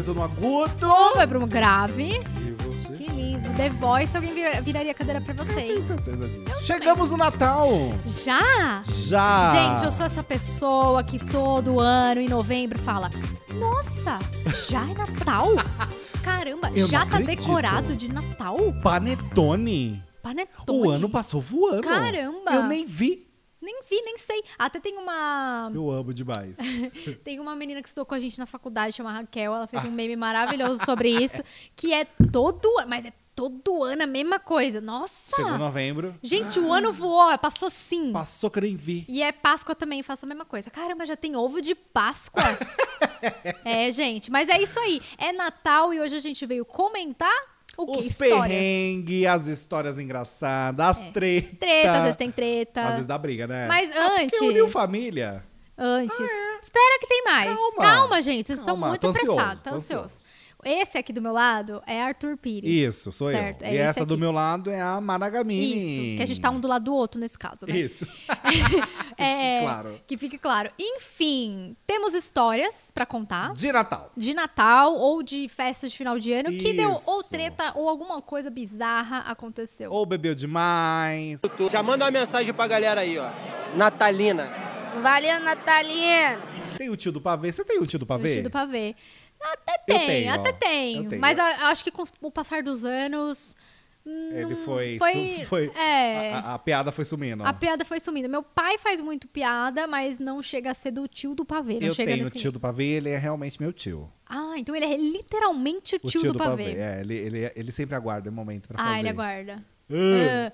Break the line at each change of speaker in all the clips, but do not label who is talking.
começou no agudo.
Vai pro grave.
E você?
Que lindo. The Voice, alguém vira- viraria a cadeira pra
Tenho
vocês.
certeza disso. Chegamos no Natal.
Já?
Já.
Gente, eu sou essa pessoa que todo ano, em novembro, fala: Nossa, já é Natal? Caramba,
Eu
já tá
acredito.
decorado de Natal?
Panetone.
Panetone.
O ano passou voando.
Caramba.
Eu nem vi.
Nem vi, nem sei. Até tem uma.
Eu amo demais.
Tem uma menina que estudou com a gente na faculdade, chama Raquel. Ela fez um meme maravilhoso sobre isso. Que é todo ano, mas é todo ano a mesma coisa. Nossa!
Chegou novembro.
Gente, o ano voou, passou sim.
Passou que nem vi.
E é Páscoa também, faço a mesma coisa. Caramba, já tem ovo de Páscoa. é, gente, mas é isso aí. É Natal e hoje a gente veio comentar o?
Os perrengues, as histórias engraçadas, as
É.
tretas.
Treta, às vezes tem treta.
Às vezes dá briga, né?
Mas
Ah, porque
antes-
uniu família.
Antes. Espera que tem mais.
Calma.
gente. Vocês estão
Calma,
muito
tô ansioso,
apressados.
tô
Estão ansiosos.
ansioso.
Esse aqui do meu lado é Arthur Pires.
Isso, sou
Certo,
eu.
é
e essa do
aqui.
meu lado é a Maragamini.
Isso, que a gente tá um do lado do outro nesse caso, né?
Isso.
É,
claro.
Que fique claro. Enfim, temos histórias pra contar.
De Natal.
De Natal ou de festas de final de ano que deu ou
Isso.
treta ou alguma coisa bizarra aconteceu.
Ou bebeu demais.
Já manda uma mensagem pra galera aí, ó. Natalina.
Valeu, Natalina!
Tem o tio do pavê. Você tem o tio do pavê?
Vestido pra ver. Até tem,
tenho,
até
ó.
tem.
Tenho.
Mas eu acho que com o passar dos anos.
Ele
não-
foi.
foi-
foi
é.
a, a- piada foi sumindo.
A piada foi sumindo. Meu pai faz muito piada, mas não chega a ser do tio do pavê.
Eu tenho o tio do pavê ele é realmente meu tio.
Ah, então ele é literalmente o
O
tio, do, pavê.
É, ele, ele, ele sempre aguarda o momento pra fazer.
Ah, ele aguarda.
Ah,
Ah,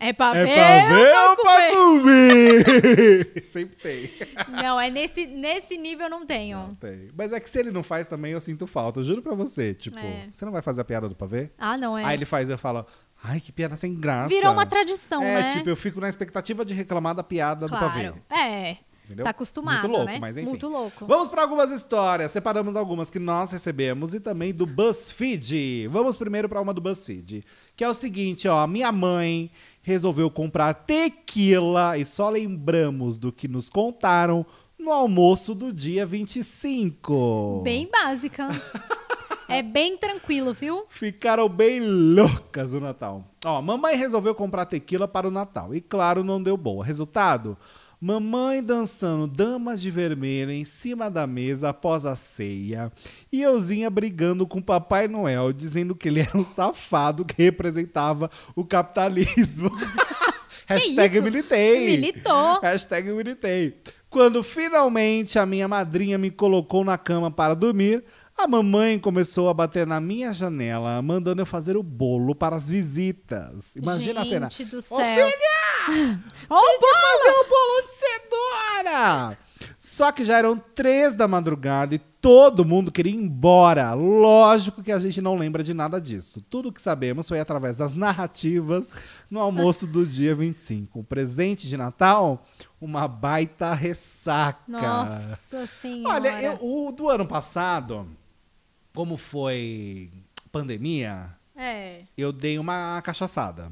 é pra
é
ver
pra ver
ou pra
pra
comer?
comer? sempre tem.
Não, é nesse, nesse nível eu não tenho.
Não tem. Mas é que se ele não faz também, eu sinto falta. Eu juro pra você. Tipo,
É.
você não vai fazer a piada do pavê?
Ah, não, é.
Aí ele faz e eu falo, ai, que piada sem graça.
Virou uma tradição,
É,
né?
tipo, eu fico na expectativa de reclamar da piada do pavê.
claro. É.
Entendeu?
Tá acostumado,
Muito louco,
né?
mas enfim.
Muito louco.
Vamos para algumas histórias. Separamos algumas que nós recebemos e também do BuzzFeed. Vamos primeiro para uma do BuzzFeed, que é o seguinte, ó, minha mãe resolveu comprar tequila e só lembramos do que nos contaram no almoço do dia 25.
Bem básica. é bem tranquilo, viu?
Ficaram bem loucas no Natal. Ó, mamãe resolveu comprar tequila para o Natal. E claro, não deu boa. Resultado? Mamãe dançando damas de vermelho em cima da mesa após a ceia. E euzinha brigando com Papai Noel, dizendo que ele era um safado que representava o capitalismo. Hashtag
isso?
militei.
Militou.
Hashtag militei. Quando finalmente a minha madrinha me colocou na cama para dormir, a mamãe começou a bater na minha janela, mandando eu fazer o bolo para as visitas. Imagina
Gente
a cena.
do
Ô,
céu.
filha!
Ó o bolo!
Fazer o bolo de cenoura! Só que já eram três da madrugada e todo mundo queria ir embora. Lógico que a gente não lembra de nada disso. Tudo que sabemos foi através das narrativas no almoço do dia 25. O presente de Natal, uma baita ressaca.
Nossa senhora.
Olha, eu- o do ano passado, como foi pandemia,
É.
eu dei uma cachaçada.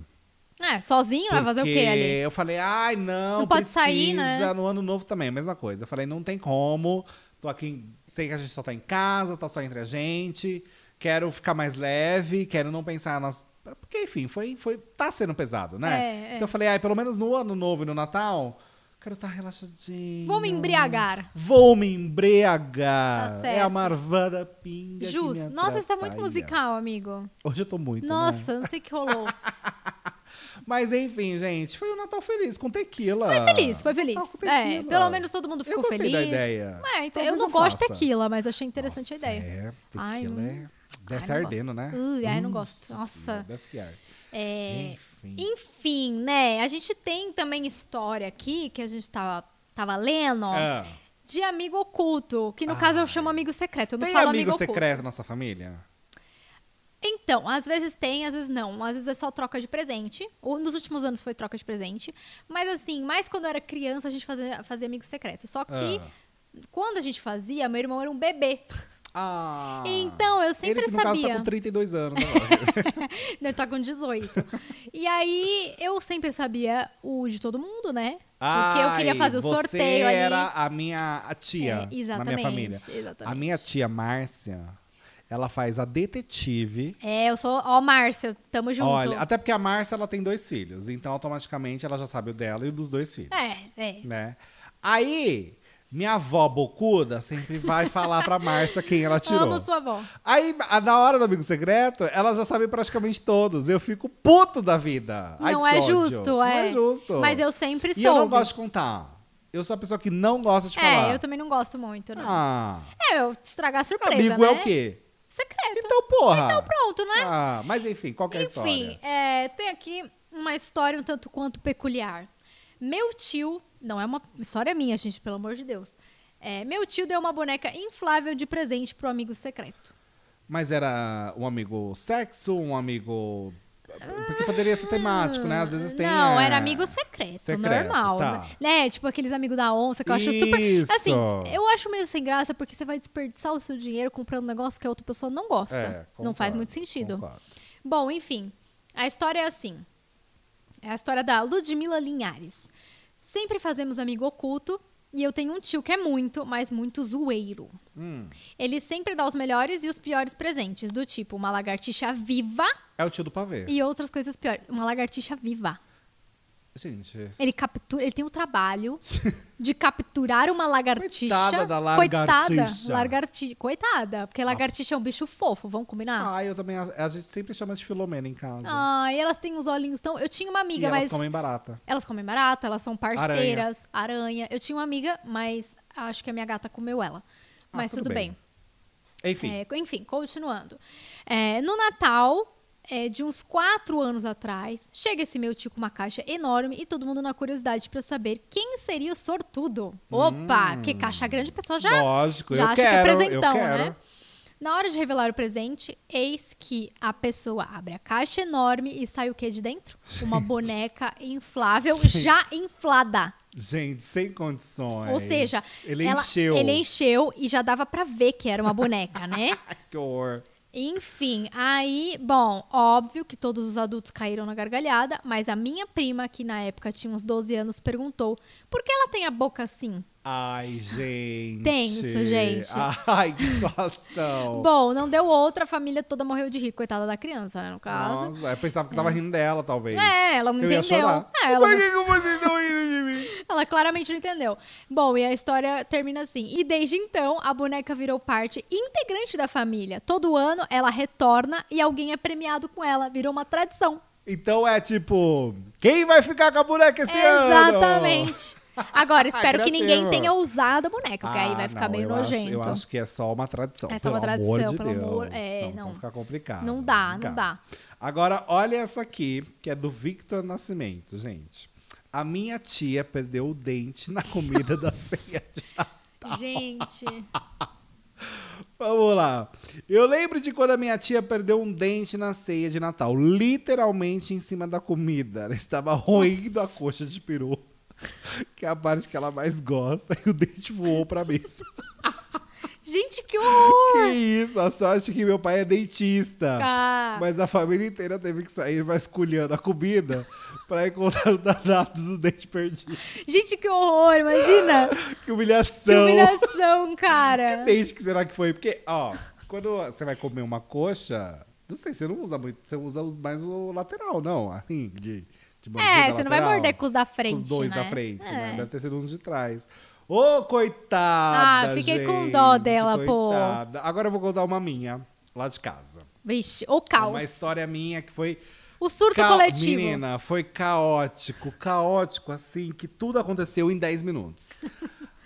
É, sozinho vai fazer o quê ali?
Eu falei, ai, não,
Não pode
precisa.
sair, né?
No ano novo também, a mesma coisa. Eu falei, não tem como. Tô aqui, sei que a gente só tá em casa, tá só entre a gente. Quero ficar mais leve, quero não pensar nas. Porque, enfim, foi, foi, tá sendo pesado, né?
É, é.
Então eu falei, ai, pelo menos no ano novo e no Natal, quero estar relaxadinho.
Vou me embriagar.
Vou me embriagar.
Tá
é a marvada pinga.
Justo. Nossa, você tá muito musical, amigo.
Hoje eu tô muito. né?
Nossa, eu não sei o que rolou.
Mas enfim, gente, foi um Natal feliz com tequila.
Foi feliz, foi feliz. É, pelo menos todo mundo ficou
eu
feliz.
da ideia.
É, então, eu não gosto de tequila, mas achei interessante
Nossa,
a ideia.
É, tequila
Ai,
é. Desce ardendo, né?
Ui, ai, não gosto. Nossa.
Desce que arde.
É,
Enfim.
Enfim, né? A gente tem também história aqui que a gente tava, tava lendo
Ah,
de amigo oculto, que no caso eu chamo amigo secreto. Eu não
tem
falo
amigo,
amigo oculto.
secreto na nossa família?
Então, às vezes tem, às vezes não. Às vezes é só troca de presente. Ou nos últimos anos foi troca de presente. Mas assim, mais quando eu era criança, a gente fazia, fazia amigo secreto. Só que
Ah.
quando a gente fazia, meu irmão era um bebê.
Ah.
Então, eu sempre
Ele que no caso
sabia.
tá com 32 anos.
Ele tá com 18. e aí, eu sempre sabia o de todo mundo, né? Porque eu queria
Ai,
fazer o
você
sorteio ali.
era a minha a tia
É,
na minha família.
exatamente.
A minha tia Márcia, ela faz a detetive.
É, eu sou. Ó, Márcia, tamo junto.
Olha, até porque a Márcia ela tem dois filhos, então automaticamente ela já sabe o dela e o dos dois filhos.
É, é.
Né? Aí, minha avó bocuda sempre vai falar pra Márcia quem ela tirou.
Amo sua avó.
Aí, na hora do amigo secreto, ela já sabe praticamente todos. Eu fico puto da vida. Ai,
não
que
é
ódio.
justo,
Não
é.
é justo.
Mas eu sempre
E
soube.
eu não gosto de contar. Eu sou a pessoa que não gosta de falar.
É, eu também não gosto muito, não.
Ah,
É, eu estragar a surpresa,
amigo
né?
é o quê?
Secreto.
Então, porra.
Então pronto, né?
Ah, mas enfim, qual que é
Enfim,
história?
é, tem aqui uma história um tanto quanto peculiar. Meu tio, não é uma história minha, gente, pelo amor de Deus. É, meu tio deu uma boneca inflável de presente pro amigo secreto.
Mas era um amigo sexo, um amigo... Porque poderia ser temático, né? Às vezes tem...
Não,
é,
era amigo secreto,
secreto,
normal.
tá.
Né? Tipo aqueles amigos da onça que eu acho super.
Isso.
Assim, eu acho meio sem graça porque você vai desperdiçar o seu dinheiro comprando um negócio que a outra pessoa não gosta.
É,
não faz
concordo,
muito sentido.
concordo.
Bom, enfim, a história é assim. É a história da Ludmila Linhares. Sempre fazemos amigo oculto e eu tenho um tio que é muito, mas muito zoeiro.
Hum,
Ele sempre dá os melhores e os piores presentes, do tipo uma lagartixa viva
é o tio do pavê.
e outras coisas piores. Uma lagartixa viva.
Gente...
Ele captura, ele tem o trabalho de capturar uma lagartixa.
Coitada da
Coitada,
lagartixa.
lagarti- Coitada, porque lagartixa é um bicho fofo, vamos combinar?
Ah, eu também... A gente sempre chama de Filomena em casa.
Ah, e elas têm os olhinhos tão. Eu tinha uma
e
amiga,
elas
mas.
comem barata.
Elas comem barata, elas são parceiras, aranha. Eu tinha uma amiga, mas acho que a minha gata comeu ela.
Ah,
Mas
tudo
tudo,
bem.
bem.
Enfim,
É, enfim, continuando. É, no Natal, é, de uns quatro anos atrás, chega esse meu tio com uma caixa enorme e todo mundo na curiosidade pra saber quem seria o sortudo. Opa, porque caixa grande, o pessoal já,
Hum. lógico,
já
eu
acha
quero,
que é presentão, né? Na hora de revelar o presente, eis que a pessoa abre a caixa enorme e sai o que de dentro? Uma boneca inflável já inflada.
Gente, sem condições.
Ou seja,
ele
ela-
encheu.
ele encheu e já dava pra ver que era uma boneca, né?
Que horror.
Enfim, aí, bom, óbvio que todos os adultos caíram na gargalhada, mas a minha prima, que na época tinha uns 12 anos, perguntou: por que ela tem a boca assim?
Ai, gente.
Tenso, gente.
Ai, que situação.
Bom, não deu outra, a família toda morreu de rir, coitada da criança, né, no caso.
Nossa, eu pensava que tava rindo dela, talvez.
É, ela não
eu ia
entendeu.
chorar.
É, ela,
Por que, que vocês estão rindo de mim?
ela claramente não entendeu. Bom, e a história termina assim. E desde então, a boneca virou parte integrante da família. Todo ano ela retorna e alguém é premiado com ela. Virou uma tradição.
Então é tipo, quem vai ficar com a boneca esse ano?
Exatamente. Agora, espero que ninguém tenha usado a boneca, porque aí
Ah,
vai ficar
não,
meio
eu acho-
nojento.
eu acho que é só uma tradição.
É só uma tradição,
amor de
pelo
Deus.
amor- é,
não, senão
não.
fica complicado.
Não dá, não
complicado.
dá.
Agora, olha essa aqui, que é do Victor Nascimento, gente. A minha tia perdeu o dente na comida da ceia de
Gente,
Vamos lá. Eu lembro de quando a minha tia perdeu um dente na ceia de Natal, literalmente em cima da comida. Ela estava roendo a coxa de peru, que é a parte que ela mais gosta, e o dente voou pra mesa.
gente, que horror!
Que isso, a sorte que meu pai é dentista.
Ah,
Mas a família inteira teve que sair vasculhando a comida pra encontrar o danado do dente perdido.
gente, que horror! Imagina!
Que humilhação.
Que humilhação, cara!
dente que será que foi? Porque, ó, quando você vai comer uma coxa, não sei, você não usa muito, você usa mais o lateral, não, a ring de,
É, você não vai morder com os da frente,
Com os dois
né?
da frente,
É.
né? Deve ter sido uns de trás. Ô, coitada!
Ah, fiquei com
gente,
dó dela, pô.
coitada. Agora eu vou contar uma minha, lá de casa.
Vixe, o caos.
Uma história minha que foi
O surto
Ca-
coletivo.
Menina, foi caótico, caótico, assim, que tudo aconteceu em 10 minutos.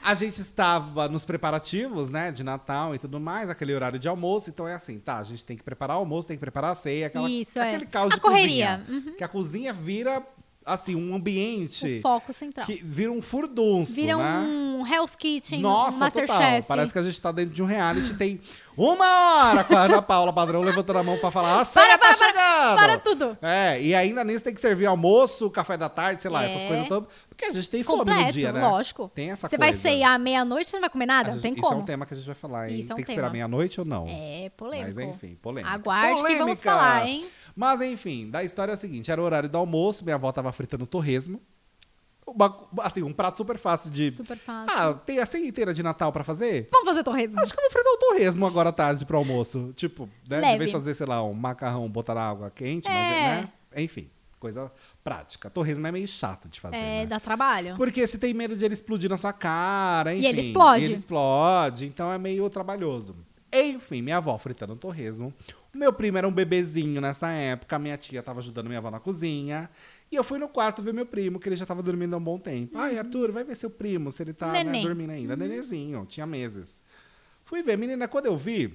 A gente estava nos preparativos, né, de Natal e tudo mais, aquele horário de almoço. Então é assim, tá, a gente tem que preparar o almoço, tem que preparar a ceia, aquela,
Isso, é.
aquele caos
A
de
correria.
cozinha. Que a cozinha vira, assim, um ambiente
O foco central.
que vira um furdunço,
Vira
né?
um Hell's Kitchen, um
Nossa, total.
Masterchef.
Parece que a gente tá dentro de um reality. Tem uma hora com a Ana Paula Padrão levantando a mão pra falar: a ceia
Para,
tá
para,
chegando!
para tudo.
É, e ainda nisso tem que servir almoço, café da tarde, sei lá,
É.
essas coisas todas. Porque a gente tem fome
Completo,
no dia, né?
lógico.
Tem essa
Você
coisa.
vai ceiar à meia-noite, você não vai comer nada?
A
Não
gente-
tem
Isso é
como.
um tema que a gente vai falar, hein?
Isso é um
tem que esperar
tema.
meia-noite ou não?
É, polêmico.
Mas enfim, polêmica.
Aguarde que vamos
Polêmica!
falar, hein?
Mas enfim, da história é o seguinte: era o horário do almoço, minha avó tava fritando torresmo. uma- assim, um prato super fácil de.
Super fácil.
Ah, tem a ceia inteira de Natal pra fazer?
Vamos fazer torresmo.
Acho que eu vou enfrentar o torresmo agora à tarde pro almoço. Tipo, né? De
Leve.
vez de fazer, sei lá, um macarrão, botar na água quente, mas,
É.
né? Enfim, coisa prática. Torresmo é meio chato de fazer,
É,
né?
dá trabalho.
Porque você tem medo de ele explodir na sua cara, enfim.
ele explode.
E ele explode, então é meio trabalhoso. Enfim, minha avó fritando um torresmo. O meu primo era um bebezinho nessa época, minha tia tava ajudando minha avó na cozinha. E eu fui no quarto ver meu primo, que ele já tava dormindo há um bom tempo. Ai, Arthur, vai ver seu primo, se ele tá né, dormindo ainda. Nenezinho, tinha meses. Fui ver, menina, quando eu vi,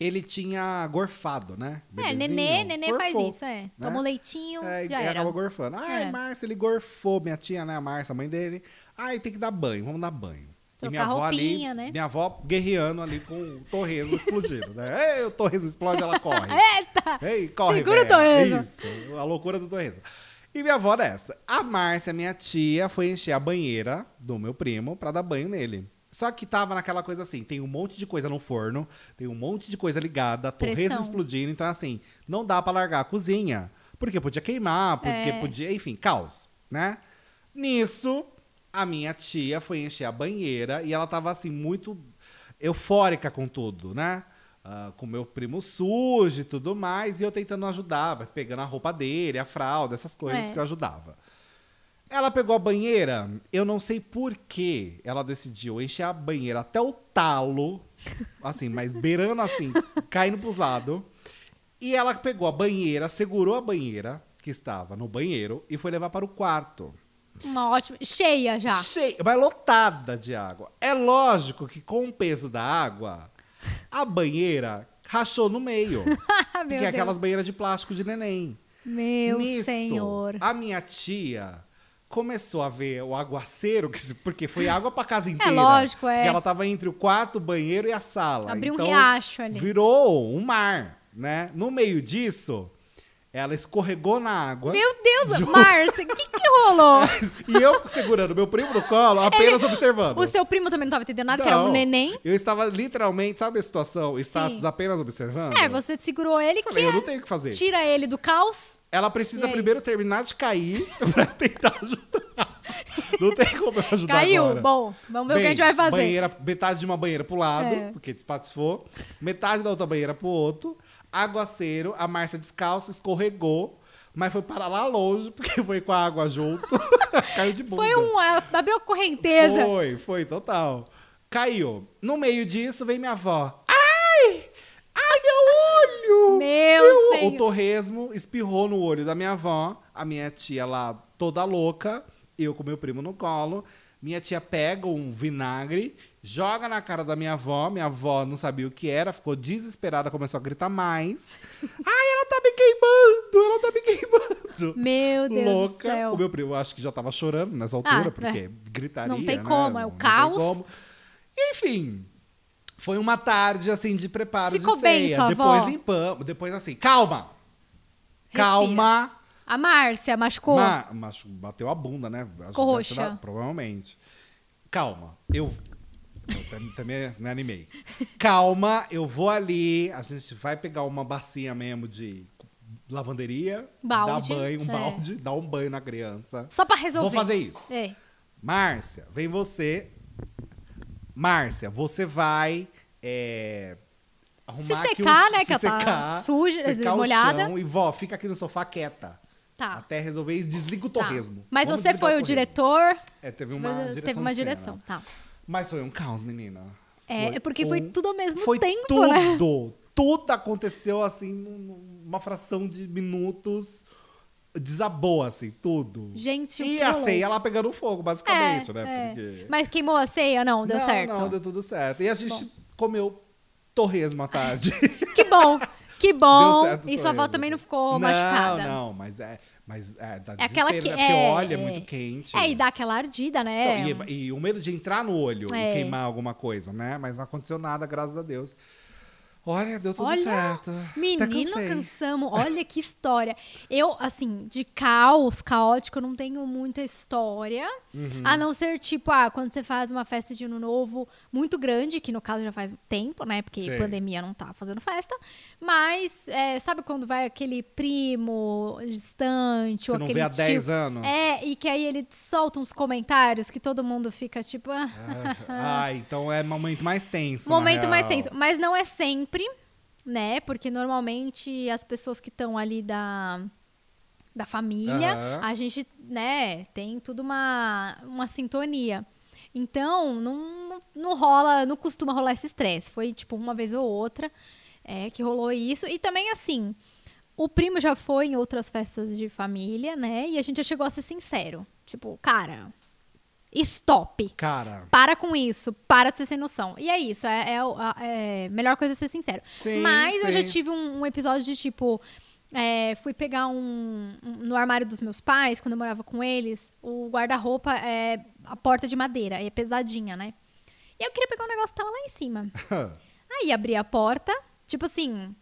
ele tinha gorfado, né?
É,
Bebezinho,
nenê, nenê faz
gorfou,
isso, é.
né?
Toma um leitinho,
É,
já
e
era.
acaba gorfando. Ai,
É.
Márcia, ele gorfou. Minha tia, né? A Márcia, a mãe dele. Ai, tem que dar banho, vamos dar banho.
Trocar
e minha avó
roupinha,
ali,
né?
minha avó guerreando ali com o torresmo explodindo, né? Ei, o torresmo explode, ela corre.
Eita!
Ei, corre,
Segura o
velha.
torresmo.
Isso, a loucura do torresmo. E minha avó nessa. A Márcia, minha tia, foi encher a banheira do meu primo pra dar banho nele. Só que tava naquela coisa assim, tem um monte de coisa no forno, tem um monte de coisa ligada, torresmo
Pressão.
explodindo, então assim, não dá pra largar a cozinha, porque podia queimar, porque
É.
podia, enfim, caos, né? Nisso, a minha tia foi encher a banheira e ela tava assim muito eufórica com tudo, né? Ah, com meu primo sujo e tudo mais, e eu tentando ajudar, pegando a roupa dele, a fralda, essas coisas
É.
que eu ajudava. Ela pegou a banheira, eu não sei por que ela decidiu encher a banheira até o talo, assim, mas beirando assim, caindo pros lados. E ela pegou a banheira, segurou a banheira, que estava no banheiro, e foi levar para o quarto.
Uma ótima. Cheia já.
Cheia, mas lotada de água. É lógico que com o peso da água, a banheira rachou no meio. Porque é aquelas banheiras de plástico de neném.
Meu
Nisso,
senhor.
a minha tia começou a ver o aguaceiro, porque foi água pra casa inteira.
lógico, é.
Porque ela tava entre o quarto, o banheiro e a sala.
Abriu um
Então,
riacho ali.
Virou um mar, né? No meio disso, ela escorregou na água.
Meu Deus,
Juro.
Márcia, o que que rolou?
E eu segurando meu primo no colo, apenas observando.
O seu primo também não tava entendendo nada, que era um
Não,
neném.
Eu estava literalmente, sabe a situação? Status
Sim.
apenas observando?
É, você segurou ele,
Falei, eu
que
não tenho o que fazer.
tira ele do caos.
Ela precisa
é
primeiro
isso.
terminar de cair pra tentar ajudar. Não tem como eu ajudar
Caiu.
agora.
Bom, vamos ver o que a
Bem,
gente vai fazer.
Banheira, metade de uma banheira pro lado,
É.
porque despatifou. Metade da outra banheira pro outro. Aguaceiro, a Márcia descalça, escorregou. Mas foi para lá longe, porque foi com a água junto. Caiu de bunda.
Foi um. Abriu a correnteza.
Foi, foi, total. Caiu. No meio disso, vem minha avó. Ai! Ai, meu olho!
Meu
o
senhor.
torresmo espirrou no olho da minha avó. A minha tia lá, toda louca. Eu com meu primo no colo. Minha tia pega um vinagre, joga na cara da minha avó. Minha avó não sabia o que era, ficou desesperada, começou a gritar mais. Ai, ela tá me queimando! Ela tá me queimando!
Meu Deus
louca.
do céu.
O meu primo acho que já tava chorando nessa altura,
Ah,
porque
é.
gritaria.
Não tem
né?
como, é o
Não tem
caos.
como. Enfim. Foi uma tarde, assim, de preparo
Ficou
de
bem,
ceia.
sua
depois
avó?
limpamos. Depois, assim, calma!
Respira.
Calma!
A Márcia machucou.
Ma- machu- bateu a bunda, né?
Ficou roxa.
provavelmente. Calma. Eu, eu tam- também me animei. Calma, eu vou ali. A gente vai pegar uma bacia mesmo de lavanderia.
Balde,
Dar banho, um
é.
balde. Dar um banho na criança.
Só pra resolver.
Vou fazer isso.
É.
Márcia, vem você. Márcia, você vai é, arrumar
Se
aqui
secar,
o-
né,
se
que ela tá
secar,
suja,
secar
molhada.
e vó, fica aqui no sofá quieta.
Tá.
Até resolver isso, desliga o
Tá.
torresmo.
Mas
Vamos
você foi o
torresmo.
diretor.
É, teve uma
foi-
direção.
Teve uma direção, tá.
Mas foi um caos, menina.
É,
Foi
é porque foi
um-
tudo ao mesmo
Foi
tempo,
tudo.
né?
Tudo aconteceu assim, num- numa fração de minutos. Desabou, assim, tudo.
Gente, o
E a ceia lá pegando fogo, basicamente,
É,
né?
é.
Porque...
Mas queimou a ceia? Não, deu
não,
certo.
Não, deu tudo certo. E a gente comeu torresmo à tarde.
Que bom, que bom.
Certo
e sua avó também não ficou
não,
machucada.
Não, mas é. Mas é, dá
É aquela
desespero,
que-
né? Porque
é,
olha, é
é.
muito quente.
É, e dá aquela ardida, né?
Então, e, e o medo de entrar no olho
É.
e queimar alguma coisa, né? Mas não aconteceu nada, graças a Deus. Olha, deu tudo
Olha,
certo.
Menino, cansamos. Olha que história. Eu, assim, de caos, caótico, eu não tenho muita história.
Uhum.
A não ser, tipo, ah, quando você faz uma festa de ano novo muito grande, que no caso já faz tempo, né? Porque
Sim.
pandemia não tá fazendo festa. Mas, é, sabe quando vai aquele primo distante,
Você
ou
não
aquele
vê há
tio...
10 anos?
É, e que aí ele solta uns comentários que todo mundo fica, tipo... ah,
Ah, então é momento mais tenso.
Momento mais tenso. Mas não é sempre, né? Porque normalmente as pessoas que estão ali da, da família,
Aham.
a gente, né, tem tudo uma, uma sintonia. Então, não, não rola, não costuma rolar esse estresse. Foi, tipo, uma vez ou outra é, que rolou isso. E também, assim, o primo já foi em outras festas de família, né? E a gente já chegou a ser sincero. Tipo, cara, stop.
Cara,
Para com isso, para de ser sem noção. E é isso, é, é, é, melhor coisa é ser sincero.
Sim,
Mas eu já
sim.
tive um, um episódio de tipo. é, fui pegar um, um- No armário dos meus pais, quando eu morava com eles, o guarda-roupa é a porta de madeira, é pesadinha, né? E eu queria pegar um negócio que tava lá em cima. Aí abri a porta, tipo assim.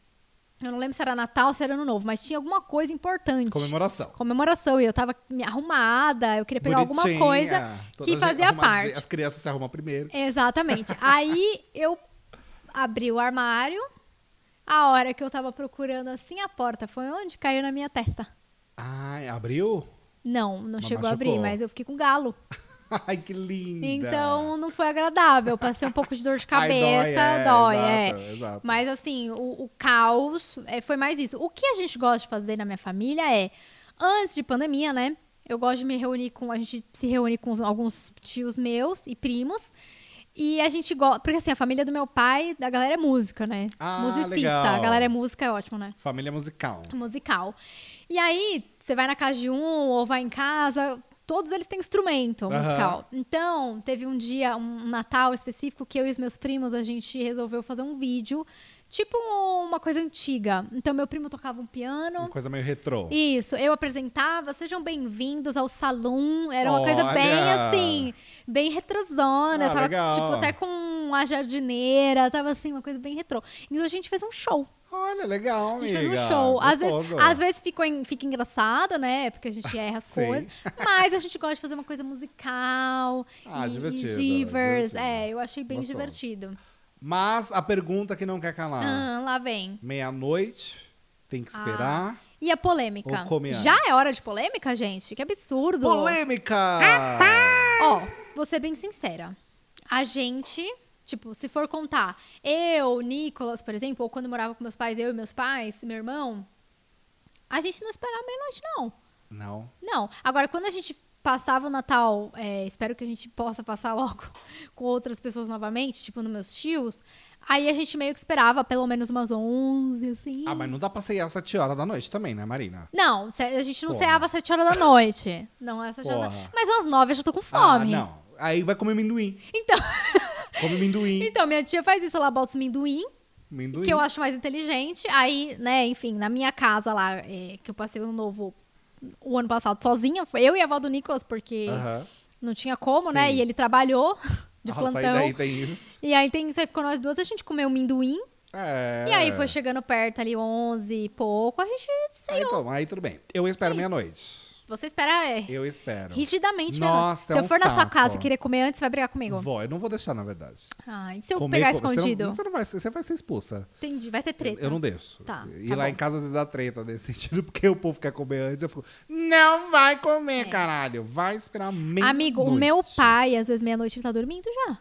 Eu não lembro se era Natal, se era Ano Novo, mas tinha alguma coisa importante.
comemoração.
Comemoração. E eu tava me arrumada, eu queria pegar alguma
Bonitinha,
coisa
toda
que fazia parte.
As crianças se arrumam primeiro.
Exatamente. Aí eu abri o armário. A hora que eu tava procurando assim a porta foi onde? Caiu na minha testa.
Ai, abriu?
Não, não
Mas
chegou a abrir,
machucou.
mas eu fiquei com galo.
Ai, que linda.
Então não foi agradável. Passei um pouco de dor de
Ai,
cabeça, dói, é.
exato, exato.
Mas assim, o, o caos é, foi mais isso. O que a gente gosta de fazer na minha família é, antes de pandemia, né? Eu gosto de me reunir com. A gente se reúne com alguns tios meus e primos. E a gente gosta. Porque assim, a família do meu pai, a galera é música, né?
Ah,
Musicista.
legal.
A galera é música, é ótimo, né?
Família musical.
musical. E aí, você vai na casa de um ou vai em casa, todos eles têm instrumento
Aham.
musical. Então, teve um dia, um Natal específico, que eu e os meus primos, a gente resolveu fazer um vídeo, tipo uma coisa antiga. Então, meu primo tocava um piano.
Uma coisa meio retrô.
Isso, eu apresentava, sejam bem-vindos ao salão. Era uma coisa bem
Olha!
assim, bem retrosona.
Ah,
tava,
legal.
tipo, até com uma jardineira, tava assim, uma coisa bem retrô. Então a gente fez um show.
Olha, legal,
A
amiga.
gente fez um show. Às vezes, às vezes ficou fica engraçado, né? Porque a gente erra as coisas. Mas a gente gosta de fazer uma coisa musical.
Ah,
e,
divertido,
e divers.
divertido.
É, eu achei bem
Gostoso.
divertido.
Mas a pergunta que não quer calar.
Ah, lá vem.
Meia-noite, tem que esperar.
E a polêmica? Já é hora de polêmica, gente? Que absurdo.
Polêmica!
Ó, vou ser bem sincera. A gente, tipo, se for contar, eu, Nicolas, por exemplo, ou quando morava com meus pais, eu e meus pais, meu irmão, a gente não esperava meia-noite, não.
Não.
Não. Agora, quando a gente passava o Natal, é, espero que a gente possa passar logo com outras pessoas novamente, tipo nos meus tios, aí a gente meio que esperava pelo menos umas 11, assim.
Ah, mas não dá pra sair às 7 horas da noite também, né, Marina?
Não, a gente não
Porra.
ceava às 7 horas da noite. Não é às 7 horas da. Mas às 9 eu já tô com fome.
Ah, não. Aí vai comer amendoim.
Então,
Come amendoim.
então, minha tia faz isso, ela bota os minduim, que eu acho mais inteligente. Aí, né, enfim, na minha casa lá, é, que eu passei o novo o ano passado sozinha, foi eu e a avó do Nicolas, porque
Aham.
não tinha como, né?
Sim.
E ele trabalhou de
Nossa, aí
plantão.
daí tem isso.
E aí tem, você ficou nós duas, a gente comeu minduim.
É.
E aí foi chegando perto ali, 11 e pouco, a gente
Aí,
saiu.
então, aí tudo bem. Eu espero
É isso.
meia-noite.
Você espera é,
Eu espero.
rigidamente.
Nossa,
mesmo.
é
Se eu
um
for na sua
saco.
casa e querer comer antes, você vai brigar comigo.
Vou, eu não vou deixar, na verdade.
Ah, e se eu
Comer
pegar
co- você não-
escondido?
Você não, vai, ser- você vai ser expulsa.
Entendi, vai ter treta.
Eu não deixo.
Tá,
E
tá
lá
bom.
em casa às vezes dá treta nesse sentido, porque o povo quer comer antes. Eu fico, não vai comer, caralho. Vai esperar meia
É. Amigo, o meu pai, às vezes meia-noite, ele tá dormindo já.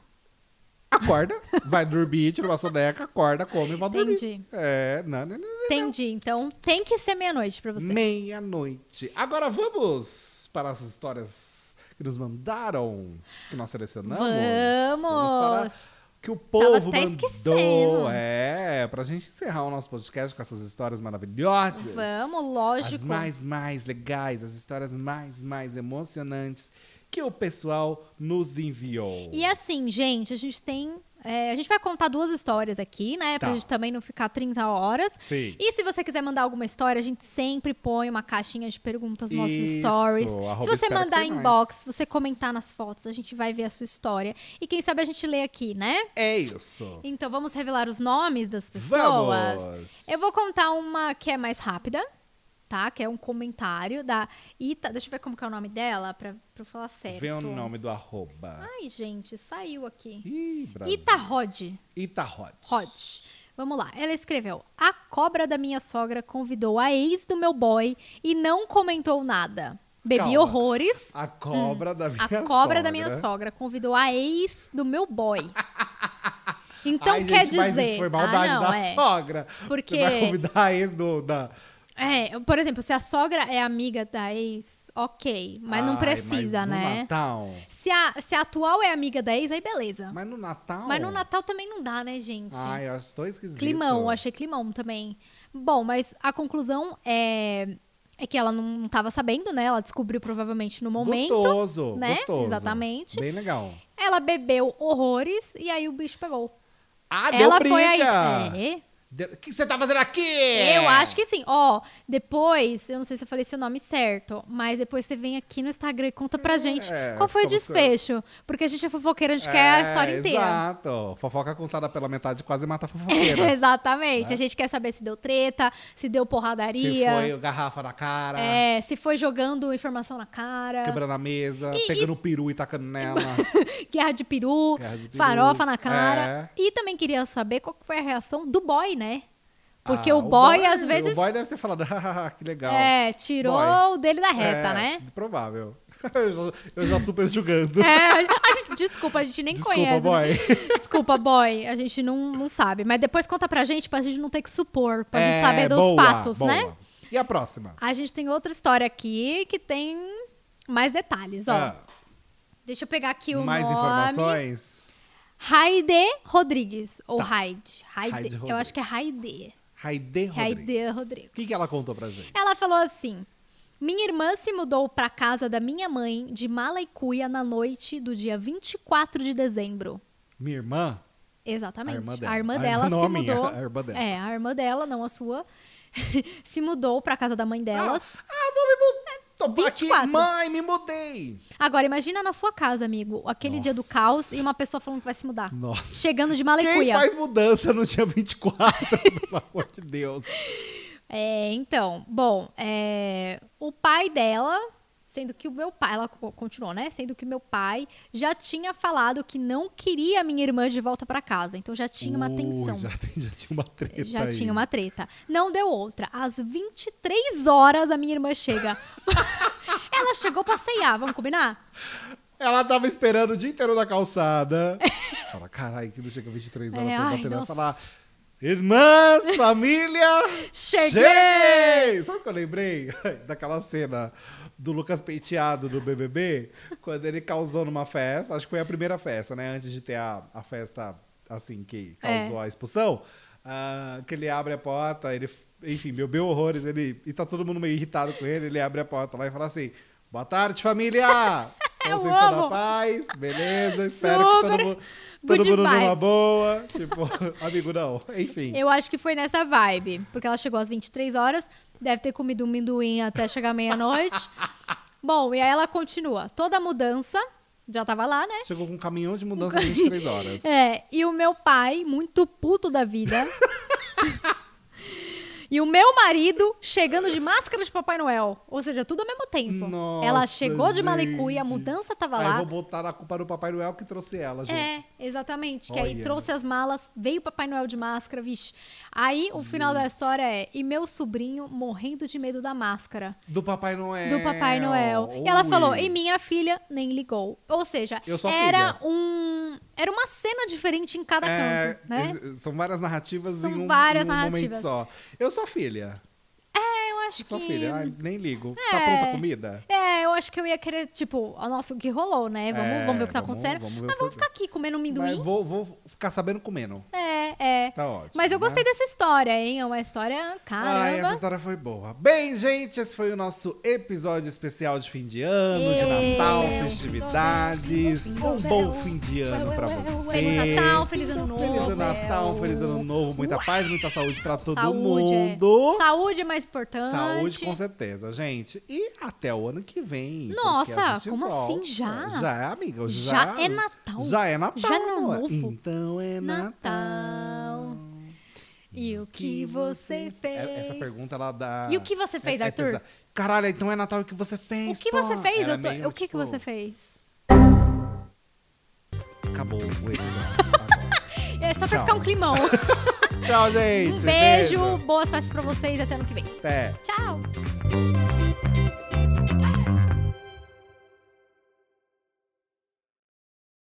Acorda, vai dormir, tira uma soneca, acorda, come e vai dormir.
Entendi.
É, não, não, não.
Entendi. Então tem que ser meia-noite pra você.
Meia-noite. Agora vamos para as histórias que nos mandaram, que nós selecionamos.
Vamos.
para que o povo mandou.
esquecendo.
É, pra gente encerrar o nosso podcast com essas histórias maravilhosas.
Vamos, lógico.
As mais, mais legais, as histórias mais, mais emocionantes que o pessoal nos enviou.
E assim, gente, a gente tem É, a gente vai contar duas histórias aqui, né? Pra
Tá.
gente também não ficar 30 horas.
Sim.
E se você quiser mandar alguma história, a gente sempre põe uma caixinha de perguntas nos nossos
Isso,
stories. Se você mandar inbox, se você comentar nas fotos, a gente vai ver a sua história. E quem sabe a gente lê aqui, né?
É isso.
Então vamos revelar os nomes das pessoas.
Vamos.
Eu vou contar uma que é mais rápida, tá? Que é um comentário da Ita. Deixa eu ver como que é o nome dela pra, pra eu falar certo.
Vê o nome do arroba.
Ai, gente, saiu aqui.
Ih, Brasil.
Ita Rod.
Itarrod.
Rod. Vamos lá. Ela escreveu: A cobra da minha sogra convidou a ex do meu boy e não comentou nada. Bebi
Calma.
horrores.
A cobra da minha
Hum. A
sogra.
cobra da minha sogra convidou a ex do meu boy. Então
Ai,
quer
gente,
dizer.
Mas isso foi maldade
ah, não,
da
é.
sogra.
Porque-
Você vai convidar a ex do, da...
É, por exemplo, se a sogra é amiga da ex, ok. Mas não
Ai,
precisa,
mas no
né?
Natal.
Se a, se a atual é amiga da ex, aí beleza.
Mas no Natal...
Mas no Natal também não dá, né, gente?
Ai, eu acho tão esquisito.
Climão, achei climão também. Bom, mas a conclusão é, é que ela não estava sabendo, né? Ela descobriu provavelmente no momento.
Gostoso,
né?
gostoso.
Exatamente.
Bem legal.
Ela bebeu horrores e aí o bicho pegou.
Ah,
ela
deu
foi
briga!
aí. É.
O que você tá fazendo aqui?
Eu acho que sim. Ó, depois, eu não sei se eu falei seu nome certo, mas depois você vem aqui no Instagram e conta pra gente
É,
qual foi o
se-
desfecho. Porque a gente é fofoqueira, a gente quer a história inteira.
Exato. Fofoca contada pela metade quase mata a fofoqueira.
Exatamente.
Né?
A gente quer saber se deu treta, se deu
Se
porradaria.
foi garrafa na cara,
É, se foi jogando informação na cara,
quebrando a mesa,
E-
pegando o peru e tacando nela.
guerra de peru,
Guerra de peru.
farofa na cara. E também queria saber qual foi a reação do boy, né? Porque
Ah,
o, boy, às vezes,
O boy deve ter falado, que legal.
é, tirou
Boy.
o dele da reta,
É,
né?
Provável. Eu já, eu já super julgando.
É, a gente, desculpa, a gente nem
Desculpa,
conhece. né?
boy.
Desculpa, boy, a gente não, não sabe. Mas depois conta pra gente, pra gente não ter que supor, pra
É,
gente saber dos
boa,
fatos,
boa.
né?
E a próxima?
A gente tem outra história aqui que tem mais detalhes, ó.
Ah,
Deixa eu pegar aqui o
mais
nome.
informações?
Raide Rodrigues. Ou
Tá.
Raide Eu
Rodrigues.
acho que é Raide.
Raide Rodrigues.
Rodrigues.
O que, que ela contou pra gente?
Ela falou assim: Minha irmã se mudou pra casa da minha mãe de mala e cuia na noite do dia 24 de dezembro.
Minha irmã?
Exatamente.
A irmã dela.
A irmã
A
dela
irmã não
se
a minha,
mudou.
a irmã dela.
É, a irmã dela, não a sua. se mudou pra casa da mãe delas.
Ah, vou me mudar. Tô aqui,
24.
mãe, me mudei.
Agora, imagina na sua casa, amigo, aquele dia do
Nossa.
caos e uma pessoa falando que vai se mudar.
Nossa.
Chegando de e
Quem faz mudança no dia 24? Pelo amor de Deus.
É, então, bom, é, o pai dela, sendo que o meu pai, ela co- continuou, né? Sendo que o meu pai já tinha falado que não queria a minha irmã de volta pra casa. Então já tinha uma
Uh,
tensão.
Já, já tinha uma treta
Já
aí.
tinha uma treta. Não deu outra. Às 23 horas a minha irmã chega. ela chegou pra ceiar, vamos combinar?
Ela tava esperando o dia inteiro na calçada. Fala, caralho, que não chega 23 horas
É,
pra
ai,
bater
nossa.
falar... Irmãs, família,
Cheguei!
cheguei! Sabe o que eu lembrei? Daquela cena do Lucas Penteado do BBB, quando ele causou numa festa, acho que foi a primeira festa, né? Antes de ter a, a festa, assim, que causou
É.
a expulsão. ah, que ele abre a porta, ele, enfim, bebeu horrores, ele, e tá todo mundo meio irritado com ele, ele abre a porta lá e fala assim, boa tarde, família!
Eu
Vocês estão na paz? Beleza, espero que
Super
todo mundo, todo
good
mundo numa
vibes.
boa. Tipo, amigo, não. Enfim.
Eu acho que foi nessa vibe. Porque ela chegou às 23 horas, deve ter comido um minduim até chegar meia-noite. Bom, e aí ela continua. Toda mudança, já tava lá, né?
Chegou com um caminhão de mudança em 23 horas.
É, e o meu pai, muito puto da vida. E o meu marido chegando de máscara de Papai Noel. Ou seja, tudo ao mesmo tempo.
Nossa,
ela chegou de malicuia, a
gente.
mudança tava
Aí
lá.
vou botar a culpa no Papai Noel que trouxe ela, junto.
É, exatamente. Que aí
Olha.
trouxe as malas, veio o Papai Noel de máscara, vixe. Aí o final da história é: e meu sobrinho morrendo de medo da máscara.
Do Papai Noel.
Do Papai Noel. E ela falou, e minha filha nem ligou. Ou seja, era
filha.
um. Era uma cena diferente em cada
É,
canto, né?
São várias narrativas
São
em um,
várias
em um
narrativas.
momento só. Eu sou a filha.
É, acho
Eu sou a
que.
filha. Ai, nem ligo. Tá
É.
pronta a comida?
É, eu acho que eu ia querer, tipo, o nosso o que rolou, né? Vamos,
É,
vamos ver o que tá
vamos-
acontecendo.
vamos
Mas
que
vamos ficar aqui comendo um
Mas vou, vou ficar sabendo comendo.
É, É.
Tá ótimo.
Mas eu gostei
né?
dessa história, hein? É uma história, caramba.
Ai, essa história foi boa. Bem, gente, esse foi o nosso episódio especial de fim de ano, de
Ê,
Natal, festividades. Um bom fim de ano pra você.
Feliz Natal, feliz ano novo.
Feliz Natal, feliz ano novo, muita paz, muita saúde pra todo
Saúde,
mundo.
É. Saúde é mais importante.
Saúde, com certeza, gente. E até o ano que vem.
Nossa, como
volta.
assim já?
Já é, amiga. Já,
Já é Natal.
Já é Natal.
Já é ano
amor.
novo.
Então é Natal.
Natal. E o que você fez?
É- Essa pergunta ela dá.
E o que você fez,
é- é
Arthur?
Caralho, então é Natal o que você
O
fez?
que
pô?
você fez?
É
tô-
meio,
O que, que
tipo,
você fez?
Acabou o episódio. Agora.
É só pra
Tchau.
ficar um climão.
Tchau, gente.
Um beijo, boas festas pra vocês e até ano que vem.
Até.
Tchau!